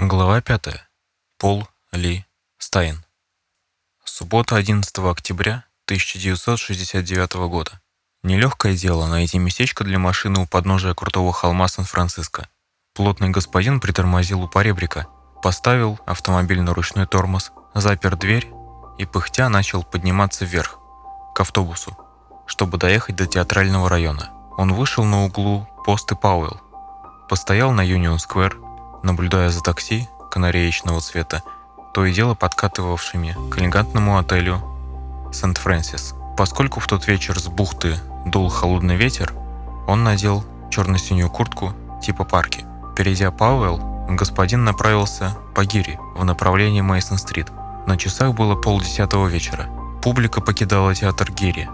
Глава 5. Пол Ли Стайн. Суббота 11 октября 1969 года. Нелегкое дело найти местечко для машины у подножия крутого холма Сан-Франциско. Плотный господин притормозил у поребрика, поставил автомобиль на ручной тормоз, запер дверь и пыхтя начал подниматься вверх, к автобусу, чтобы доехать до театрального района. Он вышел на углу посты Пауэлл, постоял на Юнион-сквер, наблюдая за такси канареечного цвета, то и дело подкатывавшими к элегантному отелю Сент-Фрэнсис. Поскольку в тот вечер с бухты дул холодный ветер, он надел черно-синюю куртку типа парки. Перейдя Пауэлл, господин направился по Гири в направлении Мейсон-стрит. На часах было полдесятого вечера. Публика покидала театр Гири,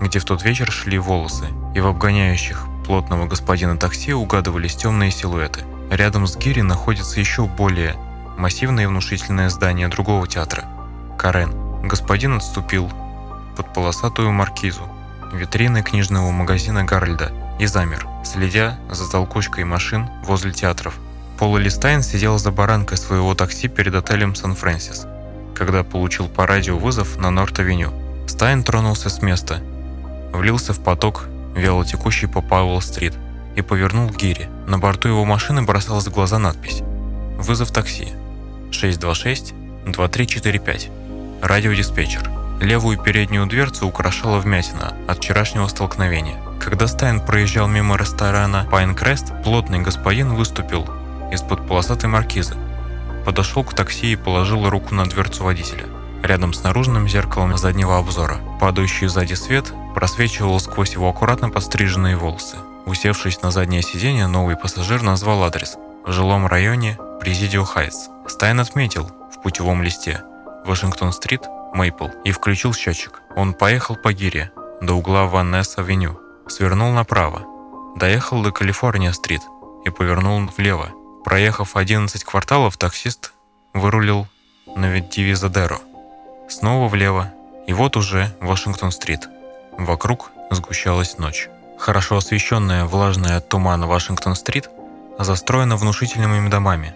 где в тот вечер шли волосы, и в обгоняющих плотного господина такси угадывались темные силуэты. Рядом с Гири находится еще более массивное и внушительное здание другого театра – Карен. Господин отступил под полосатую маркизу витрины книжного магазина Гарольда и замер, следя за толкучкой машин возле театров. Пол Листайн сидел за баранкой своего такси перед отелем Сан-Фрэнсис, когда получил по радио вызов на Норт-авеню. Стайн тронулся с места, влился в поток, вяло текущий по Пауэлл-стрит – и повернул к гире. На борту его машины бросалась в глаза надпись «Вызов такси. 626-2345. Радиодиспетчер». Левую переднюю дверцу украшала вмятина от вчерашнего столкновения. Когда Стайн проезжал мимо ресторана Пайнкрест, плотный господин выступил из-под полосатой маркизы, подошел к такси и положил руку на дверцу водителя. Рядом с наружным зеркалом заднего обзора. Падающий сзади свет просвечивал сквозь его аккуратно подстриженные волосы. Усевшись на заднее сиденье, новый пассажир назвал адрес. В жилом районе Президио Хайтс. Стайн отметил в путевом листе Вашингтон-стрит, Мейпл и включил счетчик. Он поехал по гире до угла Ваннес-авеню, свернул направо, доехал до Калифорния-стрит и повернул влево. Проехав 11 кварталов, таксист вырулил на Дивизадеро. Снова влево, и вот уже Вашингтон-стрит. Вокруг сгущалась ночь. Хорошо освещенная, влажная от тумана Вашингтон-стрит застроена внушительными домами,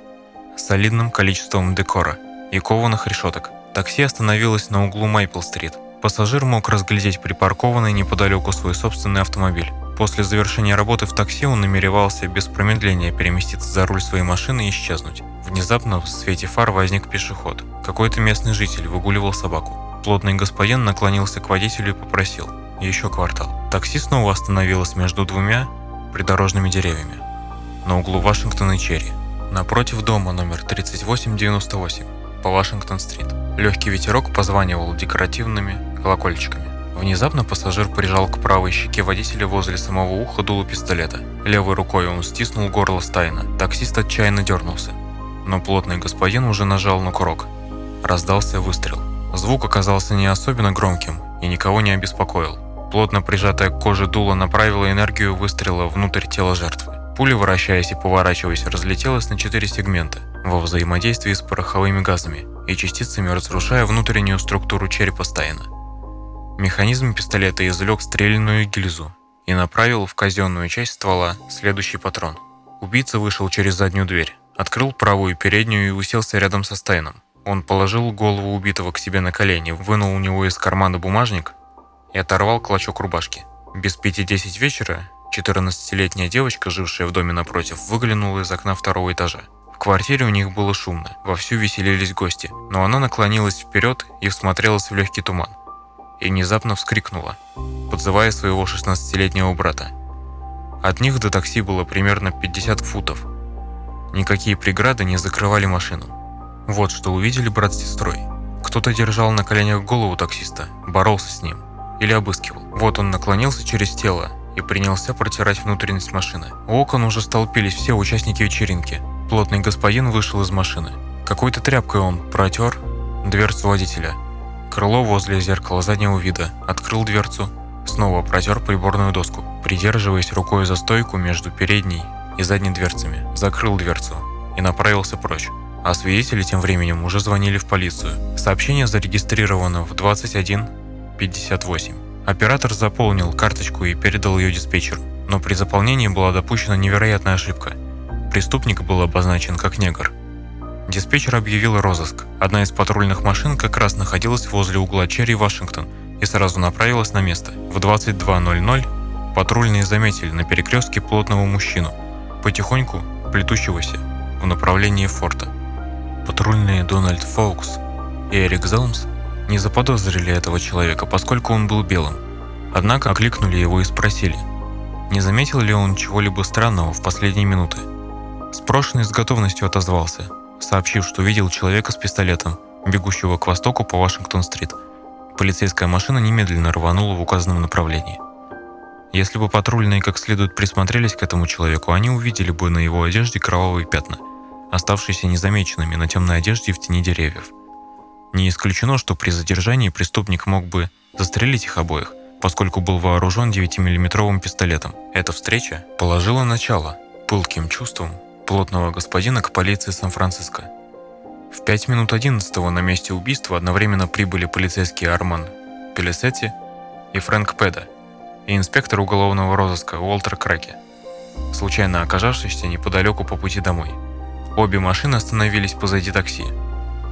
солидным количеством декора и кованых решеток. Такси остановилось на углу Мейпл-стрит. Пассажир мог разглядеть припаркованный неподалеку свой собственный автомобиль. После завершения работы в такси он намеревался без промедления переместиться за руль своей машины и исчезнуть. Внезапно в свете фар возник пешеход. Какой-то местный житель выгуливал собаку. Плотный господин наклонился к водителю и попросил – еще квартал. Такси снова остановилось между двумя придорожными деревьями на углу Вашингтон и Черри, напротив дома номер 3898 по Вашингтон-стрит. Легкий ветерок позванивал декоративными колокольчиками. Внезапно пассажир прижал к правой щеке водителя возле самого уха дуло пистолета. Левой рукой он стиснул горло Стайна. Таксист отчаянно дернулся. Но плотный господин уже нажал на курок. Раздался выстрел. Звук оказался не особенно громким и никого не обеспокоил. Плотно прижатая к коже дуло направила энергию выстрела внутрь тела жертвы. Пуля, вращаясь и поворачиваясь, разлетелась на четыре сегмента во взаимодействии с пороховыми газами и частицами разрушая внутреннюю структуру черепа Стайна. Механизм пистолета извлек стрелянную гильзу и направил в казенную часть ствола следующий патрон. Убийца вышел через заднюю дверь, открыл правую переднюю и уселся рядом со Стайном. Он положил голову убитого к себе на колени, вынул у него из кармана бумажник и оторвал клочок рубашки. Без пяти десять вечера 14-летняя девочка, жившая в доме напротив, выглянула из окна второго этажа. В квартире у них было шумно, вовсю веселились гости, но она наклонилась вперед и всмотрелась в легкий туман. И внезапно вскрикнула, подзывая своего 16-летнего брата. От них до такси было примерно 50 футов. Никакие преграды не закрывали машину. Вот что увидели брат с сестрой. Кто-то держал на коленях голову таксиста, боролся с ним или обыскивал. Вот он наклонился через тело и принялся протирать внутренность машины. У окон уже столпились все участники вечеринки. Плотный господин вышел из машины. Какой-то тряпкой он протер дверцу водителя. Крыло возле зеркала заднего вида. Открыл дверцу. Снова протер приборную доску, придерживаясь рукой за стойку между передней и задней дверцами. Закрыл дверцу и направился прочь. А свидетели тем временем уже звонили в полицию. Сообщение зарегистрировано в 21 58. Оператор заполнил карточку и передал ее диспетчеру, но при заполнении была допущена невероятная ошибка. Преступник был обозначен как негр. Диспетчер объявил розыск. Одна из патрульных машин как раз находилась возле угла Черри Вашингтон и сразу направилась на место. В 22.00 патрульные заметили на перекрестке плотного мужчину, потихоньку плетущегося в направлении форта. Патрульные Дональд Фоукс и Эрик Зелмс не заподозрили этого человека, поскольку он был белым. Однако окликнули его и спросили, не заметил ли он чего-либо странного в последние минуты. Спрошенный с готовностью отозвался, сообщив, что видел человека с пистолетом, бегущего к востоку по Вашингтон-стрит. Полицейская машина немедленно рванула в указанном направлении. Если бы патрульные как следует присмотрелись к этому человеку, они увидели бы на его одежде кровавые пятна, оставшиеся незамеченными на темной одежде в тени деревьев. Не исключено, что при задержании преступник мог бы застрелить их обоих, поскольку был вооружен 9-миллиметровым пистолетом. Эта встреча положила начало пылким чувствам плотного господина к полиции Сан-Франциско. В 5 минут 11 на месте убийства одновременно прибыли полицейские Арман Пелесетти и Фрэнк Педа и инспектор уголовного розыска Уолтер Краки, случайно оказавшийся неподалеку по пути домой. Обе машины остановились позади такси.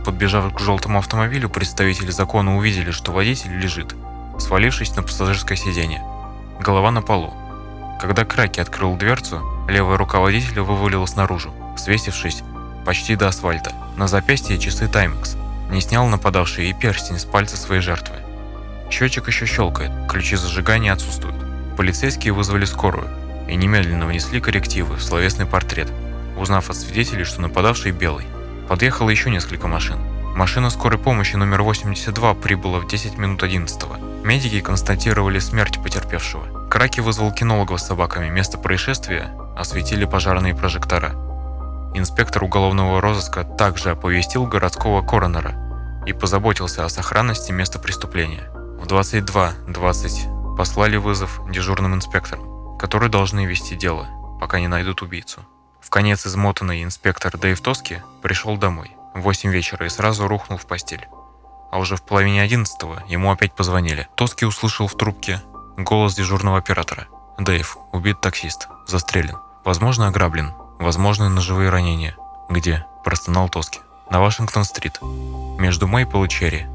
Подбежав к желтому автомобилю, представители закона увидели, что водитель лежит, свалившись на пассажирское сиденье. Голова на полу. Когда Краки открыл дверцу, левая рука водителя вывалилась наружу, свесившись почти до асфальта. На запястье часы Таймекс. Не снял нападавший и перстень с пальца своей жертвы. Счетчик еще щелкает, ключи зажигания отсутствуют. Полицейские вызвали скорую и немедленно внесли коррективы в словесный портрет, узнав от свидетелей, что нападавший белый. Подъехало еще несколько машин. Машина скорой помощи номер 82 прибыла в 10 минут 11 -го. Медики констатировали смерть потерпевшего. Краки вызвал кинологов с собаками. Место происшествия осветили пожарные прожектора. Инспектор уголовного розыска также оповестил городского коронера и позаботился о сохранности места преступления. В 22.20 послали вызов дежурным инспекторам, которые должны вести дело, пока не найдут убийцу. В конец измотанный инспектор Дэйв Тоски пришел домой в 8 вечера и сразу рухнул в постель. А уже в половине 11 ему опять позвонили. Тоски услышал в трубке голос дежурного оператора. «Дэйв, убит таксист, застрелен. Возможно, ограблен. Возможно, ножевые ранения». «Где?» – простонал Тоски. «На Вашингтон-стрит. Между Мейпл и Черри.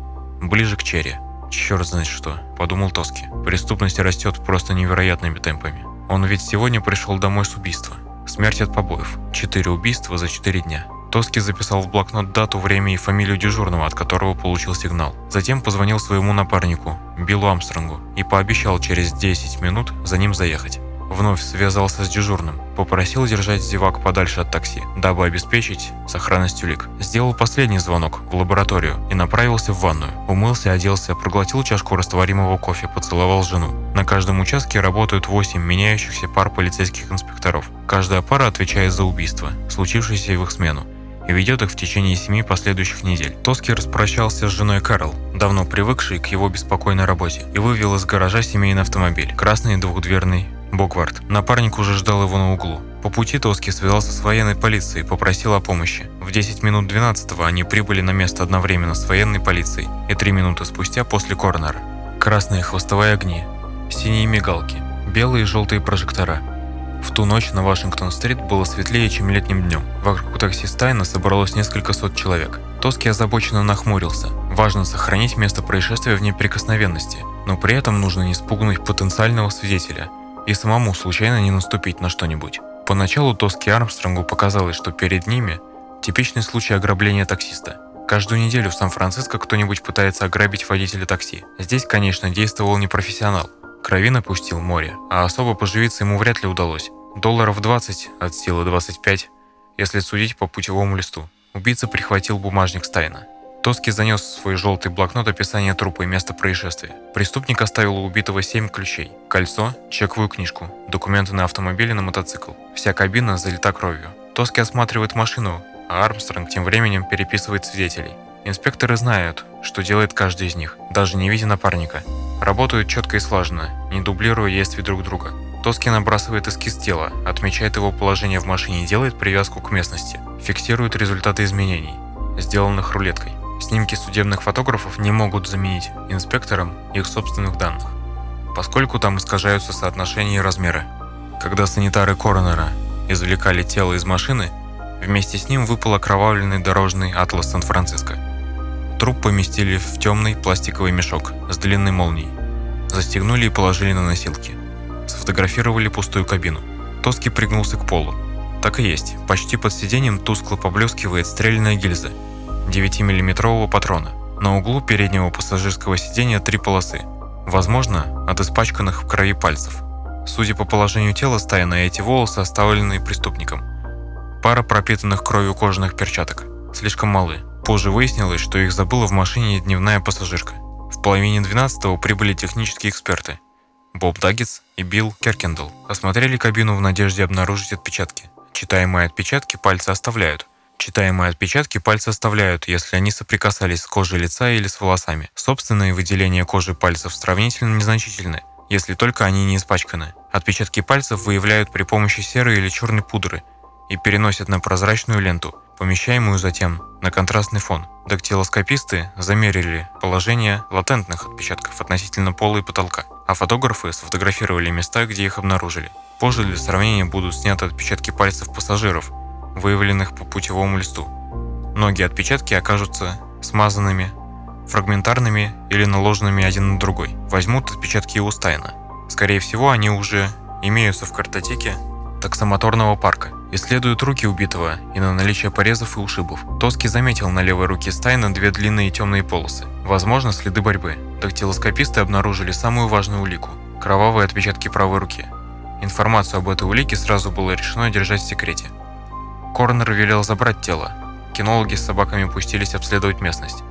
Ближе к Черри. Черт знает что», – подумал Тоски. «Преступность растет просто невероятными темпами. Он ведь сегодня пришел домой с убийства. Смерть от побоев. Четыре убийства за четыре дня. Тоски записал в блокнот дату, время и фамилию дежурного, от которого получил сигнал. Затем позвонил своему напарнику, Биллу Амстронгу, и пообещал через 10 минут за ним заехать. Вновь связался с дежурным, попросил держать зевак подальше от такси, дабы обеспечить сохранность улик. Сделал последний звонок в лабораторию и направился в ванную. Умылся, оделся, проглотил чашку растворимого кофе, поцеловал жену. На каждом участке работают 8 меняющихся пар полицейских инспекторов. Каждая пара отвечает за убийство, случившееся в их смену и ведет их в течение семи последующих недель. Тоски распрощался с женой Карл, давно привыкшей к его беспокойной работе, и вывел из гаража семейный автомобиль, красный двухдверный Боквард. Напарник уже ждал его на углу. По пути Тоски связался с военной полицией и попросил о помощи. В 10 минут 12 они прибыли на место одновременно с военной полицией и 3 минуты спустя после коронера. Красные хвостовые огни, синие мигалки, белые и желтые прожектора – в ту ночь на Вашингтон-стрит было светлее, чем летним днем. Вокруг такси Стайна собралось несколько сот человек. Тоски озабоченно нахмурился. Важно сохранить место происшествия в неприкосновенности, но при этом нужно не спугнуть потенциального свидетеля и самому случайно не наступить на что-нибудь. Поначалу Тоски Армстронгу показалось, что перед ними типичный случай ограбления таксиста. Каждую неделю в Сан-Франциско кто-нибудь пытается ограбить водителя такси. Здесь, конечно, действовал не профессионал, Крови напустил море, а особо поживиться ему вряд ли удалось. Долларов 20 от силы 25, если судить по путевому листу. Убийца прихватил бумажник Стайна. Тоски занес в свой желтый блокнот описание трупа и места происшествия. Преступник оставил у убитого 7 ключей. Кольцо, чековую книжку, документы на автомобиль и на мотоцикл. Вся кабина залита кровью. Тоски осматривает машину, а Армстронг тем временем переписывает свидетелей. Инспекторы знают, что делает каждый из них, даже не видя напарника. Работают четко и слаженно, не дублируя действий друг друга. Тоски набрасывает эскиз тела, отмечает его положение в машине и делает привязку к местности, фиксирует результаты изменений, сделанных рулеткой. Снимки судебных фотографов не могут заменить инспекторам их собственных данных, поскольку там искажаются соотношения и размеры. Когда санитары Коронера извлекали тело из машины, Вместе с ним выпал окровавленный дорожный атлас Сан-Франциско. Труп поместили в темный пластиковый мешок с длинной молнией. Застегнули и положили на носилки. Сфотографировали пустую кабину. Тоски пригнулся к полу. Так и есть, почти под сиденьем тускло поблескивает стрельная гильза 9-миллиметрового патрона. На углу переднего пассажирского сиденья три полосы. Возможно, от испачканных в крови пальцев. Судя по положению тела Стайна, эти волосы оставлены преступником. Пара пропитанных кровью кожаных перчаток. Слишком малы. Позже выяснилось, что их забыла в машине дневная пассажирка. В половине 12-го прибыли технические эксперты. Боб Даггетс и Билл Керкендалл осмотрели кабину в надежде обнаружить отпечатки. Читаемые отпечатки пальцы оставляют. Читаемые отпечатки пальцы оставляют, если они соприкасались с кожей лица или с волосами. Собственные выделения кожи пальцев сравнительно незначительны, если только они не испачканы. Отпечатки пальцев выявляют при помощи серой или черной пудры и переносят на прозрачную ленту, помещаемую затем на контрастный фон. Дактилоскописты замерили положение латентных отпечатков относительно пола и потолка, а фотографы сфотографировали места, где их обнаружили. Позже для сравнения будут сняты отпечатки пальцев пассажиров, выявленных по путевому листу. Многие отпечатки окажутся смазанными, фрагментарными или наложенными один на другой. Возьмут отпечатки у Стайна. Скорее всего, они уже имеются в картотеке таксомоторного парка. Исследуют руки убитого и на наличие порезов и ушибов. Тоски заметил на левой руке Стайна две длинные темные полосы. Возможно, следы борьбы. Дактилоскописты обнаружили самую важную улику – кровавые отпечатки правой руки. Информацию об этой улике сразу было решено держать в секрете. Коронер велел забрать тело. Кинологи с собаками пустились обследовать местность.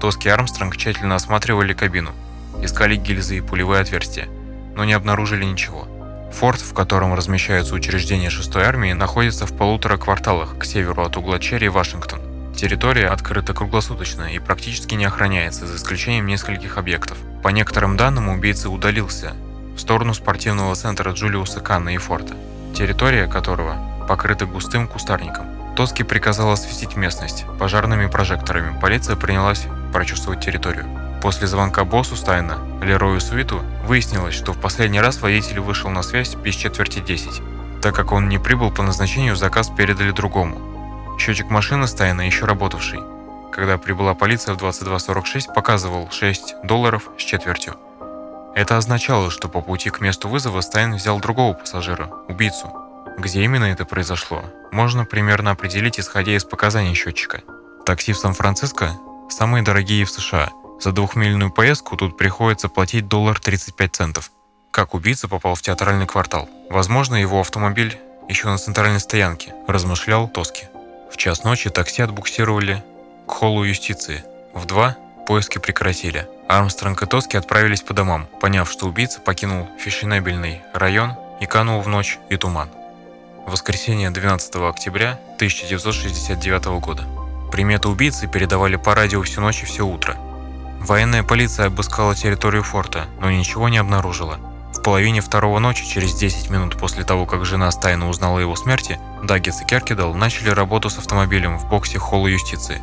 Тоски и Армстронг тщательно осматривали кабину, искали гильзы и пулевые отверстия, но не обнаружили ничего. Форт, в котором размещаются учреждения 6-й армии, находится в полутора кварталах к северу от угла Черри Вашингтон. Территория открыта круглосуточно и практически не охраняется, за исключением нескольких объектов. По некоторым данным, убийца удалился в сторону спортивного центра Джулиуса Канна и Форта, территория которого покрыта густым кустарником. Тоски приказал осветить местность пожарными прожекторами. Полиция принялась прочувствовать территорию. После звонка боссу Стайна, Лерою Суиту, выяснилось, что в последний раз водитель вышел на связь без четверти 10. Так как он не прибыл по назначению, заказ передали другому. Счетчик машины Стайна, еще работавший, когда прибыла полиция в 22.46, показывал 6 долларов с четвертью. Это означало, что по пути к месту вызова Стайн взял другого пассажира, убийцу. Где именно это произошло, можно примерно определить, исходя из показаний счетчика. Такси в Сан-Франциско – самые дорогие в США – за двухмильную поездку тут приходится платить доллар 35 центов. Как убийца попал в театральный квартал? Возможно, его автомобиль еще на центральной стоянке, размышлял Тоски. В час ночи такси отбуксировали к холлу юстиции. В два поиски прекратили. Армстронг и Тоски отправились по домам, поняв, что убийца покинул фешенебельный район и канул в ночь и туман. Воскресенье 12 октября 1969 года. Приметы убийцы передавали по радио всю ночь и все утро. Военная полиция обыскала территорию форта, но ничего не обнаружила. В половине второго ночи, через 10 минут после того, как жена тайно узнала его смерти, Даггетс и Керкидал начали работу с автомобилем в боксе холла юстиции.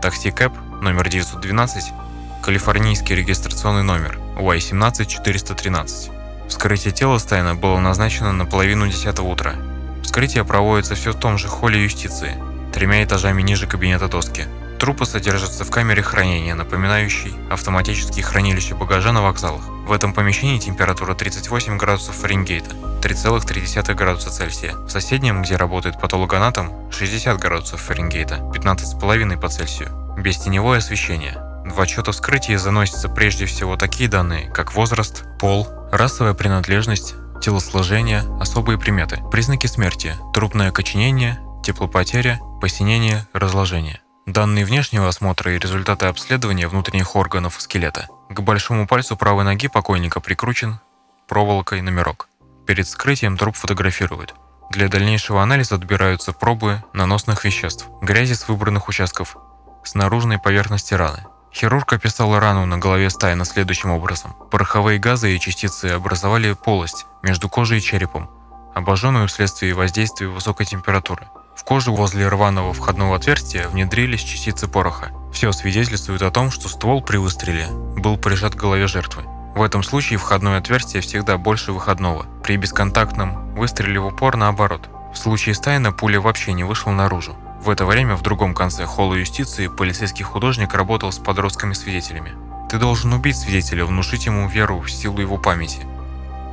Такси Кэп номер 912, калифорнийский регистрационный номер Y17413. Вскрытие тела Стайна было назначено на половину 10 утра. Вскрытие проводится все в том же холле юстиции, тремя этажами ниже кабинета Тоски. Трупы содержатся в камере хранения, напоминающей автоматические хранилища багажа на вокзалах. В этом помещении температура 38 градусов Фаренгейта, 3,3 градуса Цельсия. В соседнем, где работает патологоанатом, 60 градусов Фаренгейта, 15,5 по Цельсию. Без теневое освещение. В отчет о вскрытии заносятся прежде всего такие данные, как возраст, пол, расовая принадлежность, телосложение, особые приметы, признаки смерти, трупное окоченение, теплопотеря, посинение, разложение. Данные внешнего осмотра и результаты обследования внутренних органов скелета. К большому пальцу правой ноги покойника прикручен проволокой номерок. Перед вскрытием труп фотографируют. Для дальнейшего анализа отбираются пробы наносных веществ, грязи с выбранных участков, с наружной поверхности раны. Хирург описал рану на голове Стайна следующим образом. Пороховые газы и частицы образовали полость между кожей и черепом, обожженную вследствие воздействия высокой температуры. В кожу возле рваного входного отверстия внедрились частицы пороха. Все свидетельствует о том, что ствол при выстреле был прижат к голове жертвы. В этом случае входное отверстие всегда больше выходного. При бесконтактном выстреле в упор наоборот. В случае Стайна пуля вообще не вышла наружу. В это время в другом конце холла юстиции полицейский художник работал с подростками-свидетелями. Ты должен убить свидетеля, внушить ему веру в силу его памяти,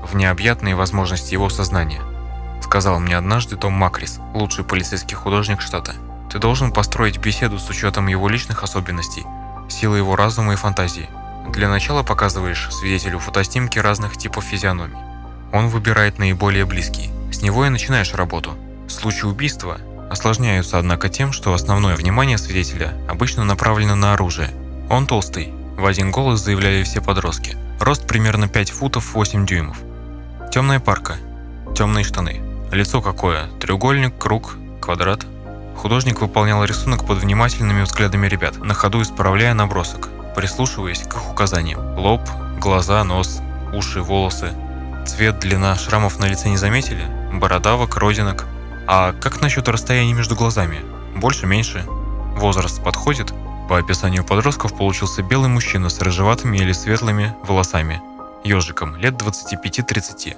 в необъятные возможности его сознания, сказал мне однажды Том Макрис, лучший полицейский художник штата. Ты должен построить беседу с учетом его личных особенностей, силы его разума и фантазии. Для начала показываешь свидетелю фотоснимки разных типов физиономий. Он выбирает наиболее близкие. С него и начинаешь работу. Случаи убийства осложняются, однако, тем, что основное внимание свидетеля обычно направлено на оружие. Он толстый, в один голос заявляли все подростки. Рост примерно 5 футов 8 дюймов. Темная парка, темные штаны. Лицо какое? Треугольник, круг, квадрат. Художник выполнял рисунок под внимательными взглядами ребят, на ходу исправляя набросок, прислушиваясь к их указаниям. Лоб, глаза, нос, уши, волосы. Цвет, длина шрамов на лице не заметили? Бородавок, родинок. А как насчет расстояния между глазами? Больше, меньше? Возраст подходит? По описанию подростков получился белый мужчина с рыжеватыми или светлыми волосами, ежиком, лет 25-30,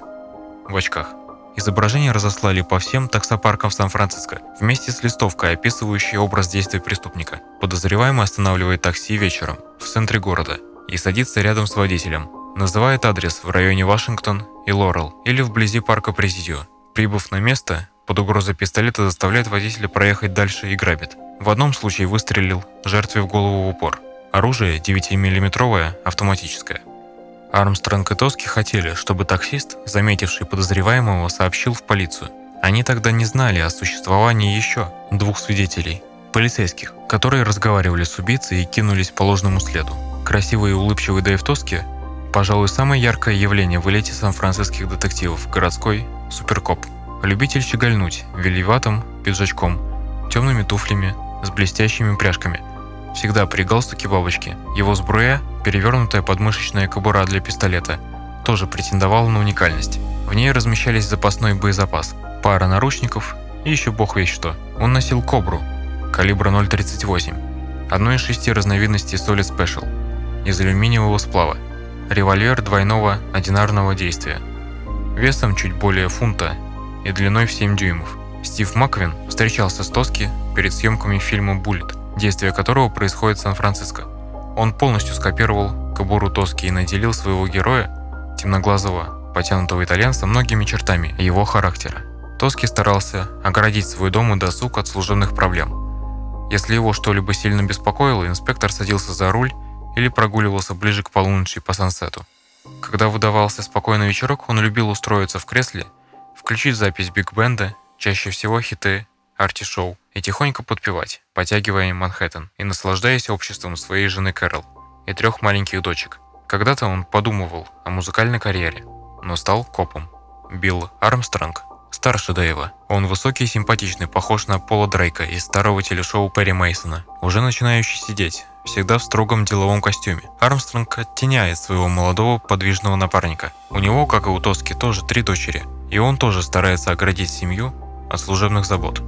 в очках. Изображение разослали по всем таксопаркам Сан-Франциско, вместе с листовкой, описывающей образ действий преступника. Подозреваемый останавливает такси вечером, в центре города, и садится рядом с водителем. Называет адрес в районе Вашингтон и Лорел, или вблизи парка Президио. Прибыв на место, под угрозой пистолета заставляет водителя проехать дальше и грабит. В одном случае выстрелил жертве в голову в упор. Оружие 9-миллиметровое, автоматическое. Армстронг и Тоски хотели, чтобы таксист, заметивший подозреваемого, сообщил в полицию. Они тогда не знали о существовании еще двух свидетелей, полицейских, которые разговаривали с убийцей и кинулись по ложному следу. Красивый и улыбчивый Дэйв Тоски – пожалуй, самое яркое явление в элите сан-франциских детективов, городской суперкоп. Любитель щегольнуть, велеватым пиджачком, темными туфлями, с блестящими пряжками. Всегда при галстуке бабочки. Его сбруя, перевернутая подмышечная кобура для пистолета, тоже претендовала на уникальность. В ней размещались запасной боезапас, пара наручников и еще бог весь что. Он носил кобру, калибра 0.38, одной из шести разновидностей Solid Special, из алюминиевого сплава, револьвер двойного одинарного действия, весом чуть более фунта и длиной в 7 дюймов. Стив Маквин встречался с Тоски перед съемками фильма «Буллет», действие которого происходит в Сан-Франциско. Он полностью скопировал кобуру Тоски и наделил своего героя, темноглазого, потянутого итальянца, многими чертами его характера. Тоски старался оградить свой дом и досуг от служебных проблем. Если его что-либо сильно беспокоило, инспектор садился за руль или прогуливался ближе к полуночи по сансету. Когда выдавался спокойный вечерок, он любил устроиться в кресле, включить запись биг-бенда чаще всего хиты арти-шоу, и тихонько подпевать, потягивая Манхэттен и наслаждаясь обществом своей жены Кэрол и трех маленьких дочек. Когда-то он подумывал о музыкальной карьере, но стал копом. Билл Армстронг старше Дэйва. Он высокий и симпатичный, похож на Пола Дрейка из старого телешоу Перри Мейсона, уже начинающий сидеть, всегда в строгом деловом костюме. Армстронг оттеняет своего молодого подвижного напарника. У него, как и у Тоски, тоже три дочери, и он тоже старается оградить семью от служебных забот.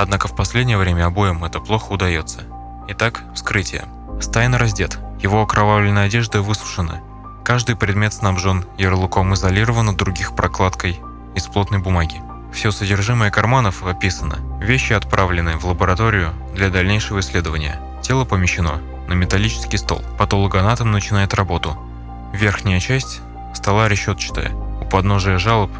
Однако в последнее время обоим это плохо удается. Итак, вскрытие. Стайн раздет, его окровавленная одежда высушена. Каждый предмет снабжен ярлыком изолирован от других прокладкой из плотной бумаги. Все содержимое карманов описано. Вещи отправлены в лабораторию для дальнейшего исследования. Тело помещено на металлический стол. Патологоанатом начинает работу. Верхняя часть стола решетчатая. У подножия жалоб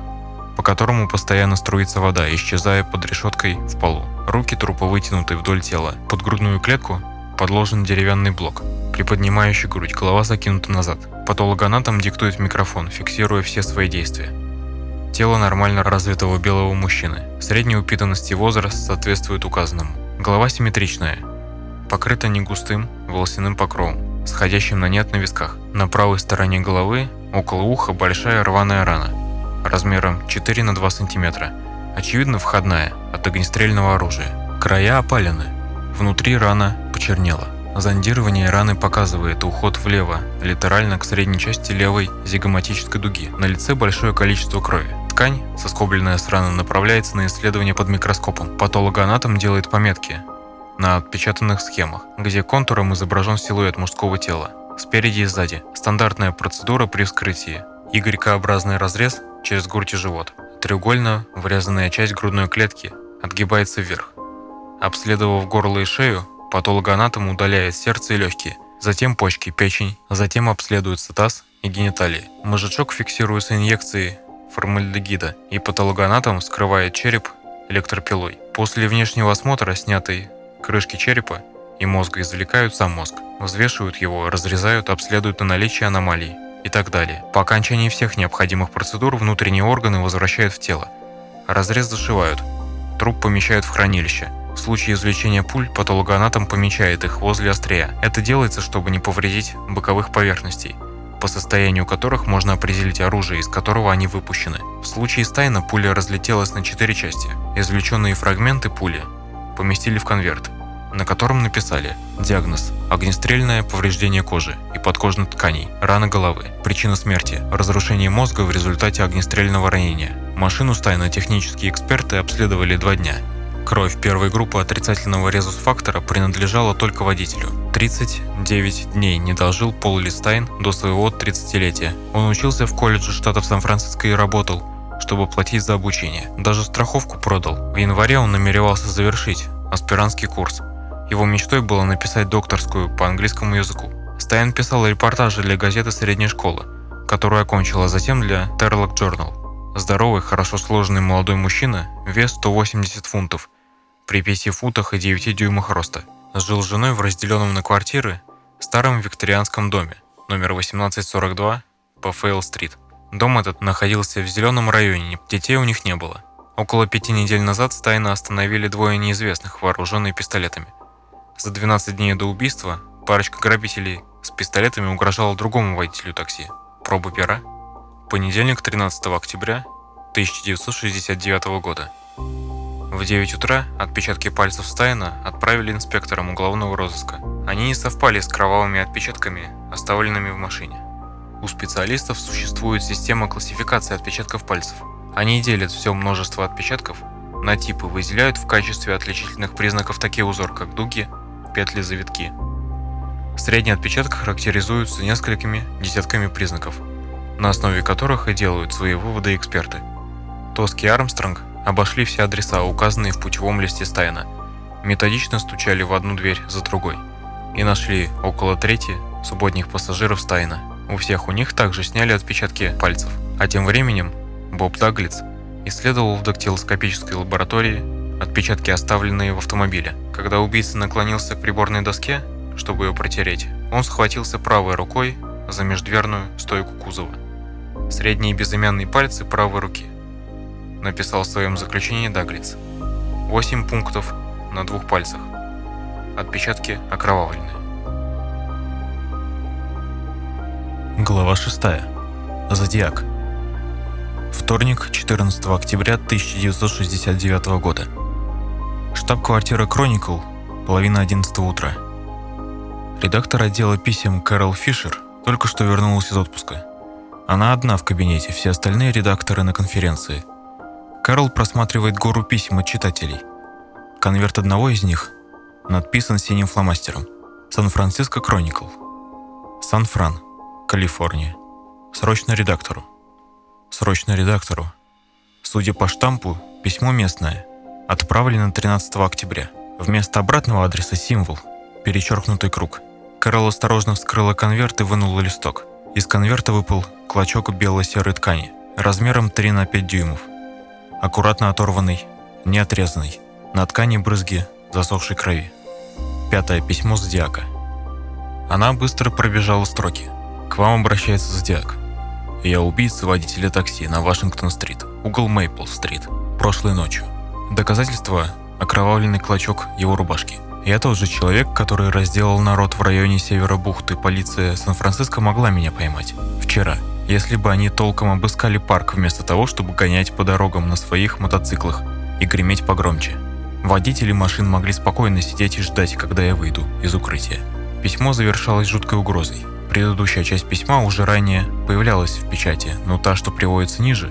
по которому постоянно струится вода, исчезая под решеткой в полу. Руки трупа вытянуты вдоль тела. Под грудную клетку подложен деревянный блок, приподнимающий грудь, голова закинута назад. Патологоанатом диктует микрофон, фиксируя все свои действия. Тело нормально развитого белого мужчины. Средняя упитанность и возраст соответствуют указанному. Голова симметричная, покрыта негустым волосяным покровом, сходящим на нет на висках. На правой стороне головы, около уха, большая рваная рана размером 4 на 2 см. Очевидно, входная от огнестрельного оружия. Края опалены. Внутри рана почернела. Зондирование раны показывает уход влево, литерально к средней части левой зигоматической дуги. На лице большое количество крови. Ткань, соскобленная с раны, направляется на исследование под микроскопом. Патологоанатом делает пометки на отпечатанных схемах, где контуром изображен силуэт мужского тела. Спереди и сзади. Стандартная процедура при вскрытии. Y-образный разрез через грудь и живот. Треугольно врезанная часть грудной клетки отгибается вверх. Обследовав горло и шею, патологоанатом удаляет сердце и легкие, затем почки, печень, затем обследуется таз и гениталии. Мозжечок фиксируется инъекцией формальдегида, и патологоанатом скрывает череп электропилой. После внешнего осмотра снятой крышки черепа и мозга извлекают сам мозг, взвешивают его, разрезают, обследуют на наличие аномалий и так далее. По окончании всех необходимых процедур внутренние органы возвращают в тело. Разрез зашивают, труп помещают в хранилище. В случае извлечения пуль патологоанатом помечает их возле острия. Это делается, чтобы не повредить боковых поверхностей – по состоянию которых можно определить оружие, из которого они выпущены. В случае Стайна пуля разлетелась на четыре части. Извлеченные фрагменты пули поместили в конверт, на котором написали диагноз – огнестрельное повреждение кожи и подкожных тканей, рана головы, причина смерти – разрушение мозга в результате огнестрельного ранения. Машину Стайна технические эксперты обследовали два дня – Кровь первой группы отрицательного резус-фактора принадлежала только водителю. 39 дней не дожил Пол Листайн до своего 30-летия. Он учился в колледже штатов Сан-Франциско и работал, чтобы платить за обучение. Даже страховку продал. В январе он намеревался завершить аспирантский курс. Его мечтой было написать докторскую по английскому языку. Стайн писал репортажи для газеты средней школы, которую окончил, а затем для Terlock Journal. Здоровый, хорошо сложенный молодой мужчина, вес 180 фунтов, при 5 футах и 9 дюймах роста. Жил с женой в разделенном на квартиры старом викторианском доме, номер 1842 по Фейл-стрит. Дом этот находился в зеленом районе, детей у них не было. Около пяти недель назад стайно остановили двое неизвестных, вооруженные пистолетами. За 12 дней до убийства парочка грабителей с пистолетами угрожала другому водителю такси. Пробы пера Понедельник, 13 октября 1969 года. В 9 утра отпечатки пальцев Стайна отправили инспекторам уголовного розыска. Они не совпали с кровавыми отпечатками, оставленными в машине. У специалистов существует система классификации отпечатков пальцев. Они делят все множество отпечатков на типы, выделяют в качестве отличительных признаков такие узор, как дуги, петли, завитки. Средний отпечаток характеризуется несколькими десятками признаков – на основе которых и делают свои выводы эксперты. Тоски и Армстронг обошли все адреса, указанные в путевом листе Стайна, методично стучали в одну дверь за другой и нашли около трети субботних пассажиров Стайна. У всех у них также сняли отпечатки пальцев. А тем временем Боб Даглиц исследовал в дактилоскопической лаборатории отпечатки, оставленные в автомобиле. Когда убийца наклонился к приборной доске, чтобы ее протереть, он схватился правой рукой за междверную стойку кузова средние безымянные пальцы правой руки. Написал в своем заключении Даглиц. 8 пунктов на двух пальцах. Отпечатки окровавленные. Глава 6. Зодиак. Вторник, 14 октября 1969 года. Штаб-квартира Chronicle, половина 11 утра. Редактор отдела писем Кэрол Фишер только что вернулась из отпуска. Она одна в кабинете, все остальные редакторы на конференции. Карл просматривает гору писем от читателей. Конверт одного из них надписан синим фломастером. Сан-Франциско Кроникл. Сан-Фран, Калифорния. Срочно редактору. Срочно редактору. Судя по штампу, письмо местное. Отправлено 13 октября. Вместо обратного адреса символ, перечеркнутый круг. Карл осторожно вскрыла конверт и вынула листок. Из конверта выпал клочок бело-серой ткани, размером 3 на 5 дюймов. Аккуратно оторванный, не отрезанный. На ткани брызги засохшей крови. Пятое письмо Зодиака. Она быстро пробежала строки. К вам обращается Зодиак. Я убийца водителя такси на Вашингтон-стрит, угол Мейпл-стрит, прошлой ночью. Доказательство – окровавленный клочок его рубашки – я тот же человек, который разделал народ в районе севера бухты. Полиция Сан-Франциско могла меня поймать. Вчера. Если бы они толком обыскали парк вместо того, чтобы гонять по дорогам на своих мотоциклах и греметь погромче. Водители машин могли спокойно сидеть и ждать, когда я выйду из укрытия. Письмо завершалось жуткой угрозой. Предыдущая часть письма уже ранее появлялась в печати, но та, что приводится ниже,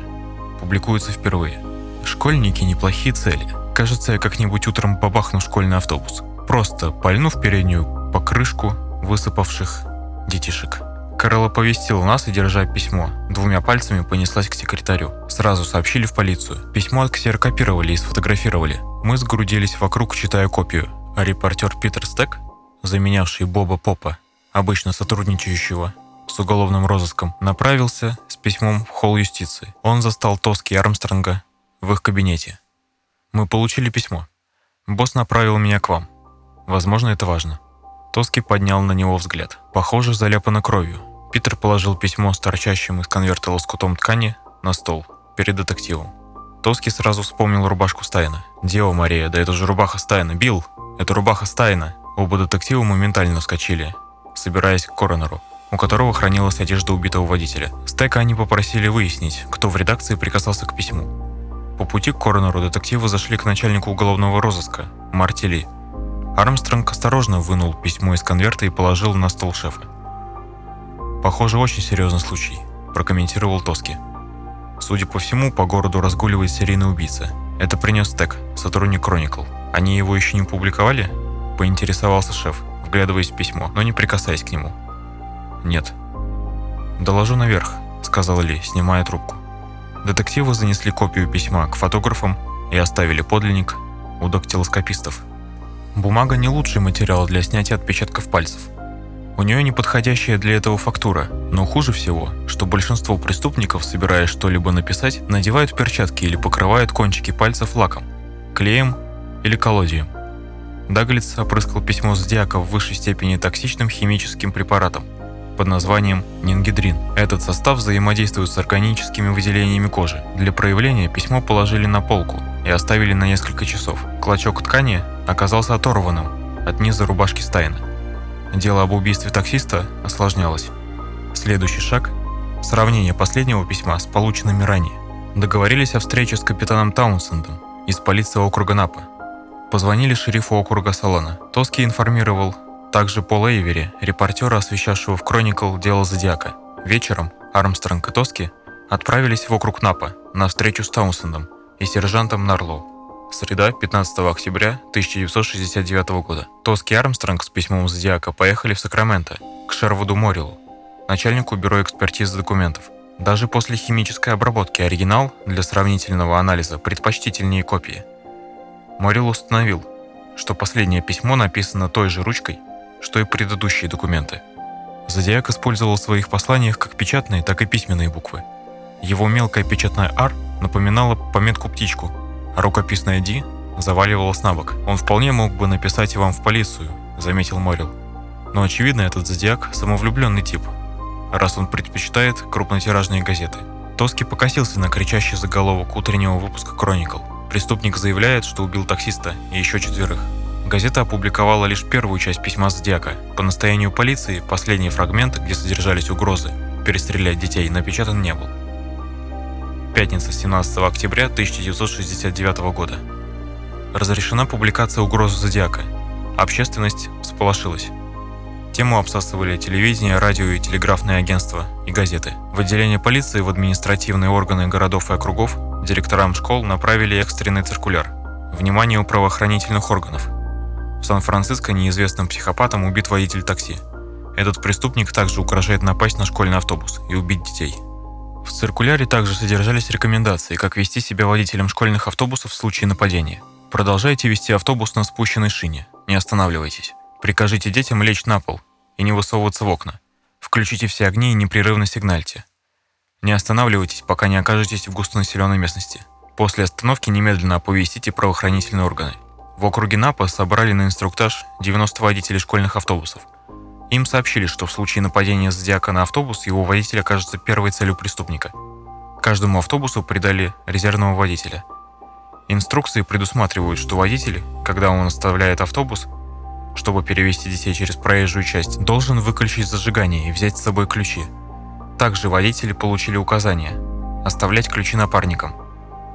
публикуется впервые. Школьники – неплохие цели. Кажется, я как-нибудь утром побахну школьный автобус просто пальнув переднюю покрышку высыпавших детишек. Кэрол оповестила нас и, держа письмо, двумя пальцами понеслась к секретарю. Сразу сообщили в полицию. Письмо отксерокопировали и сфотографировали. Мы сгрудились вокруг, читая копию. А репортер Питер Стек, заменявший Боба Попа, обычно сотрудничающего с уголовным розыском, направился с письмом в холл юстиции. Он застал Тоски Армстронга в их кабинете. Мы получили письмо. Босс направил меня к вам. Возможно, это важно. Тоски поднял на него взгляд. Похоже, заляпано кровью. Питер положил письмо с торчащим из конверта лоскутом ткани на стол перед детективом. Тоски сразу вспомнил рубашку Стайна. «Дева Мария, да это же рубаха Стайна! Билл, это рубаха Стайна!» Оба детектива моментально вскочили, собираясь к коронеру, у которого хранилась одежда убитого водителя. Стека они попросили выяснить, кто в редакции прикасался к письму. По пути к коронеру детективы зашли к начальнику уголовного розыска, Марти Ли. Армстронг осторожно вынул письмо из конверта и положил на стол шефа. «Похоже, очень серьезный случай», – прокомментировал Тоски. Судя по всему, по городу разгуливает серийный убийца. Это принес Тек, сотрудник Chronicle. Они его еще не публиковали? Поинтересовался шеф, вглядываясь в письмо, но не прикасаясь к нему. Нет. «Доложу наверх», — сказал Ли, снимая трубку. Детективы занесли копию письма к фотографам и оставили подлинник у дактилоскопистов. Бумага не лучший материал для снятия отпечатков пальцев — у нее неподходящая для этого фактура, но хуже всего, что большинство преступников, собираясь что-либо написать, надевают перчатки или покрывают кончики пальцев лаком, клеем или колодием. Даглиц опрыскал письмо Зодиака в высшей степени токсичным химическим препаратом под названием нингидрин. Этот состав взаимодействует с органическими выделениями кожи. Для проявления письмо положили на полку и оставили на несколько часов. Клочок ткани оказался оторванным от низа рубашки Стайна. Дело об убийстве таксиста осложнялось. Следующий шаг – сравнение последнего письма с полученными ранее. Договорились о встрече с капитаном Таунсендом из полиции округа Напа. Позвонили шерифу округа Салона. Тоски информировал также Пол Эйвери, репортера, освещавшего в Кроникл дело Зодиака. Вечером Армстронг и Тоски отправились в округ Напа на встречу с Таунсендом и сержантом Нарлоу. Среда, 15 октября 1969 года. Тоски и Армстронг с письмом Зодиака поехали в Сакраменто, к Шервуду Морилу, начальнику бюро экспертизы документов. Даже после химической обработки оригинал для сравнительного анализа предпочтительнее копии. Морил установил, что последнее письмо написано той же ручкой, что и предыдущие документы. Зодиак использовал в своих посланиях как печатные, так и письменные буквы. Его мелкая печатная «Р» напоминала пометку «птичку», а рукописная Ди заваливалась на бок. Он вполне мог бы написать вам в полицию, заметил Морил. Но очевидно, этот зодиак – самовлюбленный тип, раз он предпочитает крупнотиражные газеты. Тоски покосился на кричащий заголовок утреннего выпуска «Кроникл». Преступник заявляет, что убил таксиста и еще четверых. Газета опубликовала лишь первую часть письма Зодиака. По настоянию полиции последний фрагмент, где содержались угрозы перестрелять детей, напечатан не был. Пятница, 17 октября 1969 года. Разрешена публикация угроз Зодиака. Общественность всполошилась. Тему обсасывали телевидение, радио и телеграфные агентства и газеты. В отделение полиции в административные органы городов и округов директорам школ направили экстренный циркуляр. Внимание у правоохранительных органов. Сан-Франциско неизвестным психопатом убит водитель такси. Этот преступник также угрожает напасть на школьный автобус и убить детей. В циркуляре также содержались рекомендации, как вести себя водителем школьных автобусов в случае нападения. Продолжайте вести автобус на спущенной шине, не останавливайтесь. Прикажите детям лечь на пол и не высовываться в окна. Включите все огни и непрерывно сигнальте. Не останавливайтесь, пока не окажетесь в густонаселенной местности. После остановки немедленно оповестите правоохранительные органы. В округе Напа собрали на инструктаж 90 водителей школьных автобусов – им сообщили, что в случае нападения Зодиака на автобус, его водитель окажется первой целью преступника. Каждому автобусу придали резервного водителя. Инструкции предусматривают, что водитель, когда он оставляет автобус, чтобы перевести детей через проезжую часть, должен выключить зажигание и взять с собой ключи. Также водители получили указание оставлять ключи напарникам.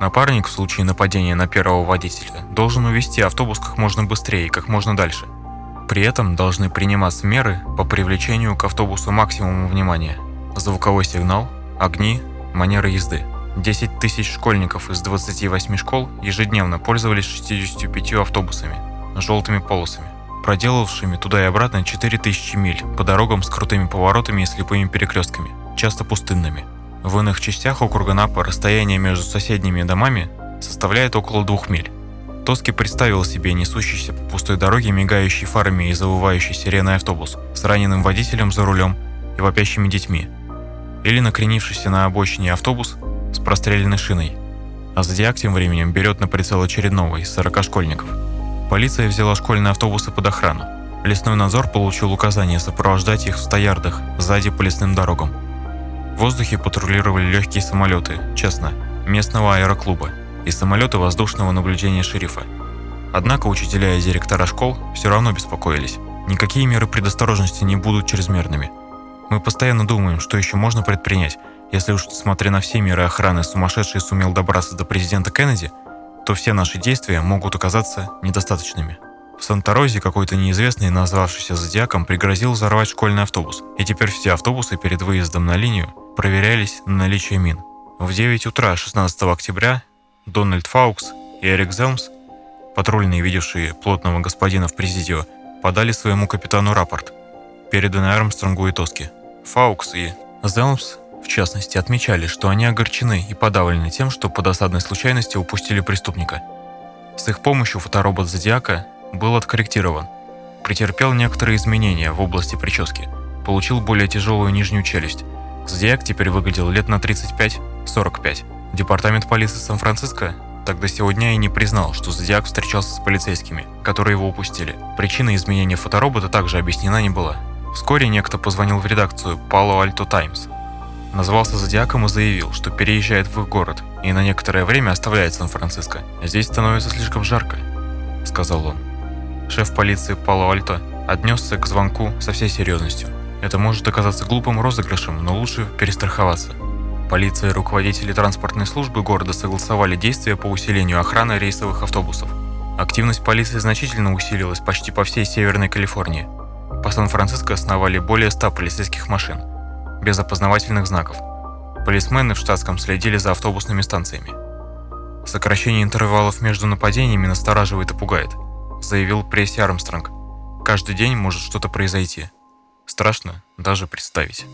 Напарник в случае нападения на первого водителя должен увести автобус как можно быстрее и как можно дальше – при этом должны приниматься меры по привлечению к автобусу максимума внимания. Звуковой сигнал, огни, манера езды. 10 тысяч школьников из 28 школ ежедневно пользовались 65 автобусами желтыми полосами. проделавшими туда и обратно 4000 миль по дорогам с крутыми поворотами и слепыми перекрестками, часто пустынными. В иных частях округа Напа расстояние между соседними домами составляет около двух миль. Тоски представил себе несущийся по пустой дороге мигающий фарами и завывающий сиреной автобус с раненым водителем за рулем и вопящими детьми. Или накренившийся на обочине автобус с простреленной шиной. А Зодиак тем временем берет на прицел очередного из 40 школьников. Полиция взяла школьные автобусы под охрану. Лесной надзор получил указание сопровождать их в стоярдах сзади по лесным дорогам. В воздухе патрулировали легкие самолеты, честно, местного аэроклуба и самолеты воздушного наблюдения шерифа. Однако учителя и директора школ все равно беспокоились. Никакие меры предосторожности не будут чрезмерными. Мы постоянно думаем, что еще можно предпринять. Если уж, несмотря на все меры охраны, сумасшедший сумел добраться до президента Кеннеди, то все наши действия могут оказаться недостаточными. В Санта-Розе какой-то неизвестный, назвавшийся Зодиаком, пригрозил взорвать школьный автобус, и теперь все автобусы перед выездом на линию проверялись на наличие мин. В 9 утра 16 октября Дональд Фаукс и Эрик Зелмс, патрульные, видевшие плотного господина в Президио, подали своему капитану рапорт, переданный Армстронгу и Тоски. Фаукс и Зелмс, в частности, отмечали, что они огорчены и подавлены тем, что по досадной случайности упустили преступника. С их помощью фоторобот Зодиака был откорректирован, претерпел некоторые изменения в области прически, получил более тяжелую нижнюю челюсть. Зодиак теперь выглядел лет на 35-45. Департамент полиции Сан-Франциско тогда сегодня и не признал, что Зодиак встречался с полицейскими, которые его упустили. Причина изменения фоторобота также объяснена не была. Вскоре некто позвонил в редакцию Palo Alto Times. Назвался Зодиаком и заявил, что переезжает в их город и на некоторое время оставляет Сан-Франциско. «Здесь становится слишком жарко», — сказал он. Шеф полиции Пало-Альто отнесся к звонку со всей серьезностью. Это может оказаться глупым розыгрышем, но лучше перестраховаться. Полиция и руководители транспортной службы города согласовали действия по усилению охраны рейсовых автобусов. Активность полиции значительно усилилась почти по всей Северной Калифорнии. По Сан-Франциско основали более 100 полицейских машин, без опознавательных знаков. Полисмены в штатском следили за автобусными станциями. Сокращение интервалов между нападениями настораживает и пугает, заявил прессе Армстронг. Каждый день может что-то произойти. Страшно даже представить.